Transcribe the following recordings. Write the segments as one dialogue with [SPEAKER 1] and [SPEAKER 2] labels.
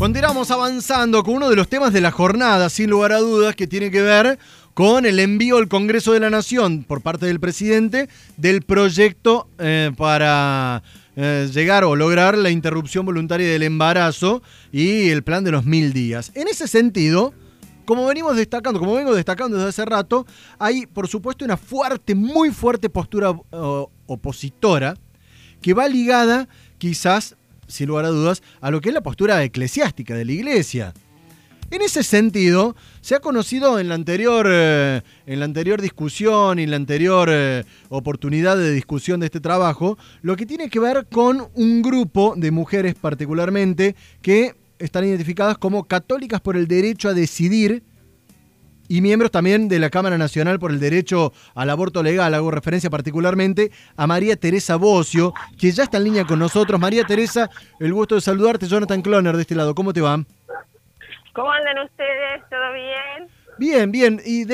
[SPEAKER 1] Continuamos avanzando con uno de los temas de la jornada, sin lugar a dudas, que tiene que ver con el envío al Congreso de la Nación por parte del presidente del proyecto eh, para eh, llegar o lograr la interrupción voluntaria del embarazo y el plan de los mil días. En ese sentido, como venimos destacando, como vengo destacando desde hace rato, hay por supuesto una fuerte, muy fuerte postura eh, opositora que va ligada quizás sin lugar a dudas, a lo que es la postura eclesiástica de la iglesia. En ese sentido, se ha conocido en la anterior, eh, en la anterior discusión y en la anterior eh, oportunidad de discusión de este trabajo, lo que tiene que ver con un grupo de mujeres particularmente que están identificadas como católicas por el derecho a decidir y miembros también de la Cámara Nacional por el Derecho al Aborto Legal. Hago referencia particularmente a María Teresa Bocio, que ya está en línea con nosotros. María Teresa, el gusto de saludarte. Jonathan Cloner de este lado. ¿Cómo te va?
[SPEAKER 2] ¿Cómo andan ustedes? ¿Todo bien?
[SPEAKER 1] Bien, bien. Y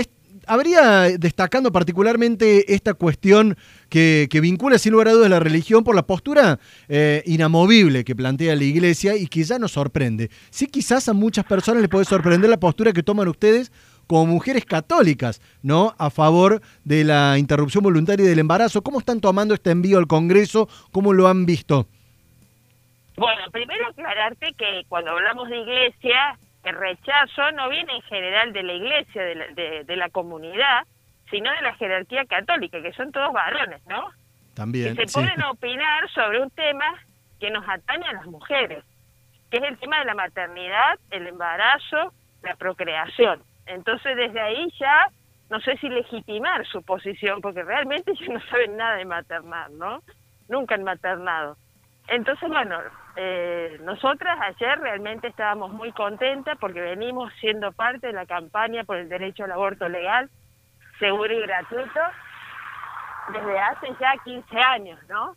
[SPEAKER 1] habría destacando particularmente esta cuestión que, vincula sin lugar a dudas la religión por la postura eh, inamovible que plantea la iglesia y que ya nos sorprende. Sí, quizás a muchas personas les puede sorprender la postura que toman ustedes como mujeres católicas, ¿no? A favor de la interrupción voluntaria del embarazo. ¿Cómo están tomando este envío al Congreso? ¿Cómo lo han visto?
[SPEAKER 2] Bueno, primero aclararte que cuando hablamos de iglesia, el rechazo no viene en general de la iglesia, de la, de, la comunidad, sino de la jerarquía católica, que son todos varones, ¿no?
[SPEAKER 1] También.
[SPEAKER 2] Que se pueden opinar sobre un tema que nos atañe a las mujeres, que es el tema de la maternidad, el embarazo, la procreación. Entonces desde ahí ya no sé si legitimar su posición, porque realmente ellos no saben nada de maternar, ¿no? Nunca han maternado. Entonces, bueno, eh, nosotras ayer realmente estábamos muy contentas porque venimos siendo parte de la campaña por el derecho al aborto legal, seguro y gratuito, desde hace ya 15 años, ¿no?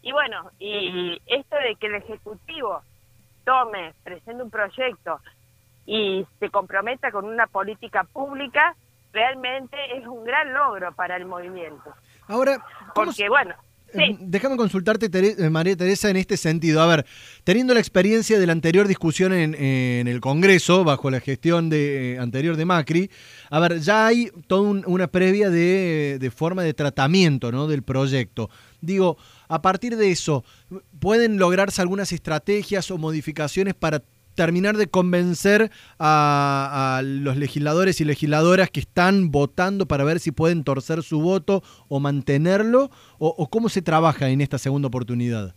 [SPEAKER 2] Y bueno, y esto de que el Ejecutivo tome, presente un proyecto y se comprometa con una política pública, realmente es un gran logro para el movimiento.
[SPEAKER 1] Ahora,
[SPEAKER 2] porque bueno,
[SPEAKER 1] eh, Déjame consultarte, eh, María Teresa, en este sentido. A ver, teniendo la experiencia de la anterior discusión en, el Congreso, bajo la gestión de, eh, anterior de Macri, a ver, ya hay toda una previa de, de, forma de tratamiento ¿no? del proyecto. Digo, a partir de eso, ¿pueden lograrse algunas estrategias o modificaciones para terminar de convencer a, los legisladores y legisladoras que están votando para ver si pueden torcer su voto o mantenerlo? ¿O, cómo se trabaja en esta segunda oportunidad?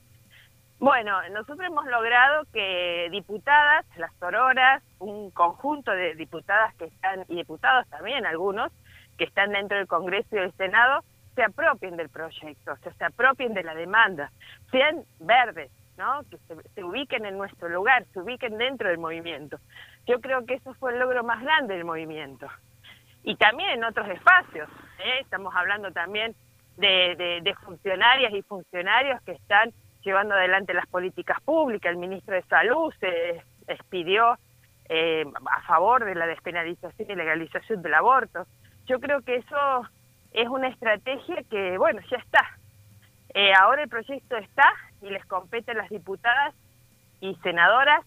[SPEAKER 2] Bueno, nosotros hemos logrado que diputadas, las tororas, un conjunto de diputadas que están, y diputados también algunos, que están dentro del Congreso y del Senado, se apropien del proyecto, se apropien de la demanda, sean verdes, que se, ubiquen en nuestro lugar, se ubiquen dentro del movimiento. Yo creo que eso fue el logro más grande del movimiento. Y también en otros espacios, ¿eh? estamos hablando también de, funcionarias y funcionarios que están llevando adelante las políticas públicas. El ministro de Salud se expidió eh, a favor de la despenalización y legalización del aborto. Yo creo que eso es una estrategia que, bueno, ya está. Eh, ahora el proyecto está y les compete a las diputadas y senadoras,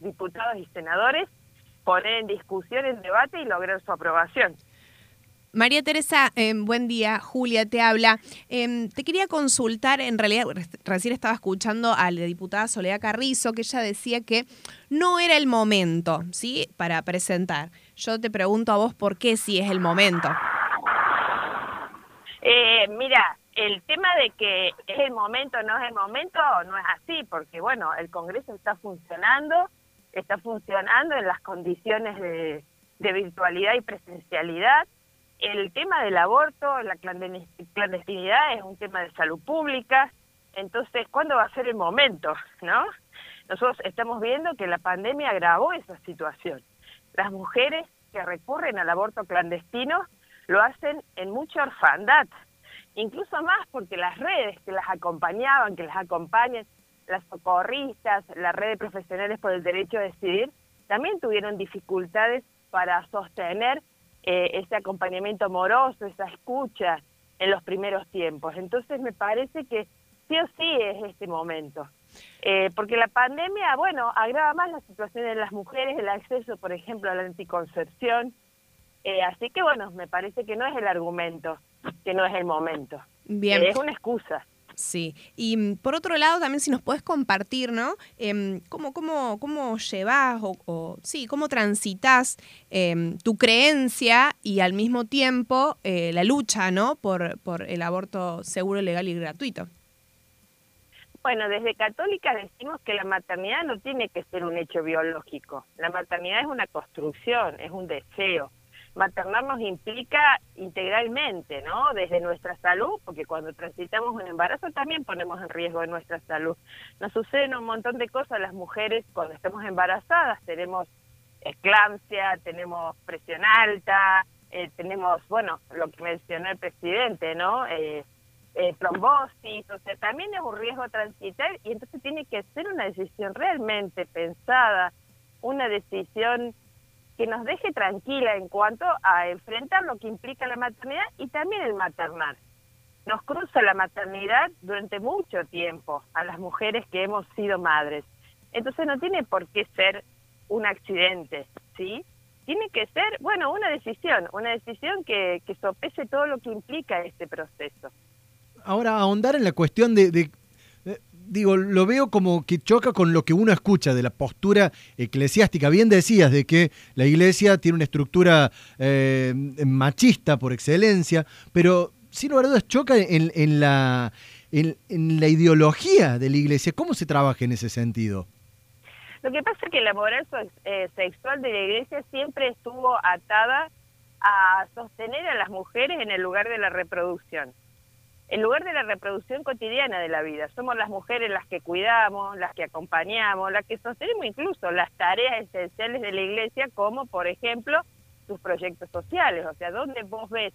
[SPEAKER 2] diputados y senadores, poner en discusión, en debate y lograr su aprobación.
[SPEAKER 3] María Teresa, em, buen día. Julia te habla. Em, te quería consultar, en realidad recién estaba escuchando a la diputada Soledad Carrizo, que ella decía que no era el momento, ¿sí? Para presentar. Yo te pregunto a vos por qué sí es el momento.
[SPEAKER 2] Eh, mira, el tema de que es el momento, no es el momento, no es así, porque bueno, el Congreso está funcionando, está funcionando en las condiciones de, virtualidad y presencialidad. El tema del aborto, la clandestinidad es un tema de salud pública, entonces, ¿cuándo va a ser el momento? ¿No? Nosotros estamos viendo que la pandemia agravó esa situación. Las mujeres que recurren al aborto clandestino lo hacen en mucha orfandad, incluso más porque las redes que las acompañaban, que las acompañan, las socorristas, la red de profesionales por el derecho a decidir, también tuvieron dificultades para sostener eh, ese acompañamiento amoroso, esa escucha en los primeros tiempos. Entonces me parece que sí o sí es este momento. Eh, porque la pandemia, bueno, agrava más la situación de las mujeres, el acceso, por ejemplo, a la anticoncepción. Eh, así que, bueno, me parece que no es el argumento, que no es el momento.
[SPEAKER 3] Bien.
[SPEAKER 2] es una excusa.
[SPEAKER 3] Sí, y mm, por otro lado también si nos puedes compartir, ¿no? Eh, ¿cómo, cómo, ¿Cómo llevas o, sí, cómo transitas em, tu creencia y al mismo tiempo eh, la lucha, ¿no? Por, por el aborto seguro, legal y gratuito.
[SPEAKER 2] Bueno, desde católica decimos que la maternidad no tiene que ser un hecho biológico. La maternidad es una construcción, es un deseo maternar nos implica integralmente, ¿no? Desde nuestra salud, porque cuando transitamos un embarazo también ponemos en riesgo nuestra salud. Nos suceden un montón de cosas las mujeres cuando estamos embarazadas, tenemos esclampsia, tenemos presión alta, eh, tenemos, bueno, lo que mencionó el presidente, ¿no? Eh, eh, trombosis, o sea, también es un riesgo transitar y entonces tiene que ser una decisión realmente pensada, una decisión que nos deje tranquila en cuanto a enfrentar lo que implica la maternidad y también el maternar. Nos cruza la maternidad durante mucho tiempo a las mujeres que hemos sido madres. Entonces no tiene por qué ser un accidente, ¿sí? Tiene que ser, bueno, una decisión, una decisión que, que sopese todo lo que implica este proceso.
[SPEAKER 1] Ahora, ahondar en la cuestión de, de digo, lo veo como que choca con lo que uno escucha de la postura eclesiástica. Bien decías de que la iglesia tiene una estructura eh, machista por excelencia, pero sin lugar a dudas choca en, en la, en, la ideología de la iglesia. ¿Cómo se trabaja en ese sentido?
[SPEAKER 2] Lo que pasa es que la moral eh, sexual de la iglesia siempre estuvo atada a sostener a las mujeres en el lugar de la reproducción en lugar de la reproducción cotidiana de la vida. Somos las mujeres las que cuidamos, las que acompañamos, las que sostenemos incluso las tareas esenciales de la iglesia, como por ejemplo sus proyectos sociales. O sea, ¿dónde vos ves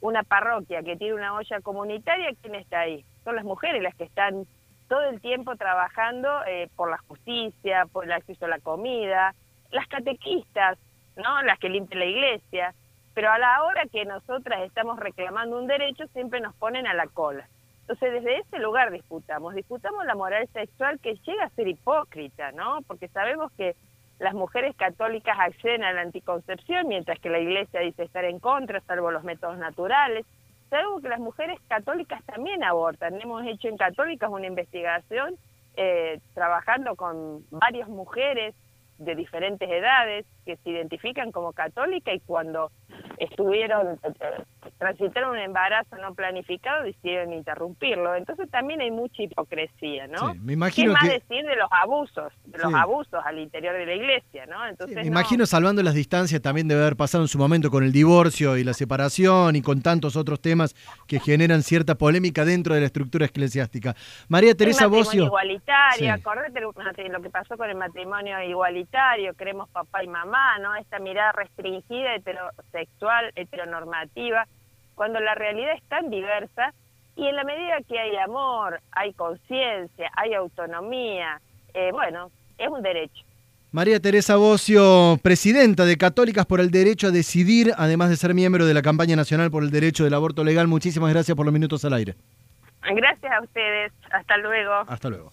[SPEAKER 2] una parroquia que tiene una olla comunitaria? ¿Quién está ahí? Son las mujeres las que están todo el tiempo trabajando eh, por la justicia, por el acceso a la comida, las catequistas, ¿no? Las que limpian la iglesia pero a la hora que nosotras estamos reclamando un derecho siempre nos ponen a la cola. Entonces desde ese lugar disputamos, disputamos la moral sexual que llega a ser hipócrita, ¿no? Porque sabemos que las mujeres católicas acceden a la anticoncepción mientras que la iglesia dice estar en contra, salvo los métodos naturales. Sabemos que las mujeres católicas también abortan. Hemos hecho en Católicas una investigación eh, trabajando con varias mujeres de diferentes edades que se identifican como católicas y cuando estuvieron, eh, transitaron un embarazo no planificado, decidieron interrumpirlo. Entonces también hay mucha hipocresía, ¿no?
[SPEAKER 1] me imagino
[SPEAKER 2] ¿Qué más decir de los abusos, de los abusos al interior de la iglesia, ¿no?
[SPEAKER 1] Entonces, me imagino salvando las distancias también debe haber pasado en su momento con el divorcio y la separación y con tantos otros temas que generan cierta polémica dentro de la estructura eclesiástica. María Teresa Bocio.
[SPEAKER 2] igualitario, acordate lo que pasó con el matrimonio igualitario, queremos papá y mamá, ¿no? Esta mirada restringida heterosexual heteronormativa, cuando la realidad es tan diversa y en la medida que hay amor, hay conciencia, hay autonomía, eh, bueno, es un derecho.
[SPEAKER 1] María Teresa Bocio, presidenta de Católicas por el Derecho a Decidir, además de ser miembro de la campaña nacional por el derecho del aborto legal, muchísimas gracias por los minutos al aire.
[SPEAKER 2] Gracias a ustedes, hasta luego.
[SPEAKER 1] Hasta luego.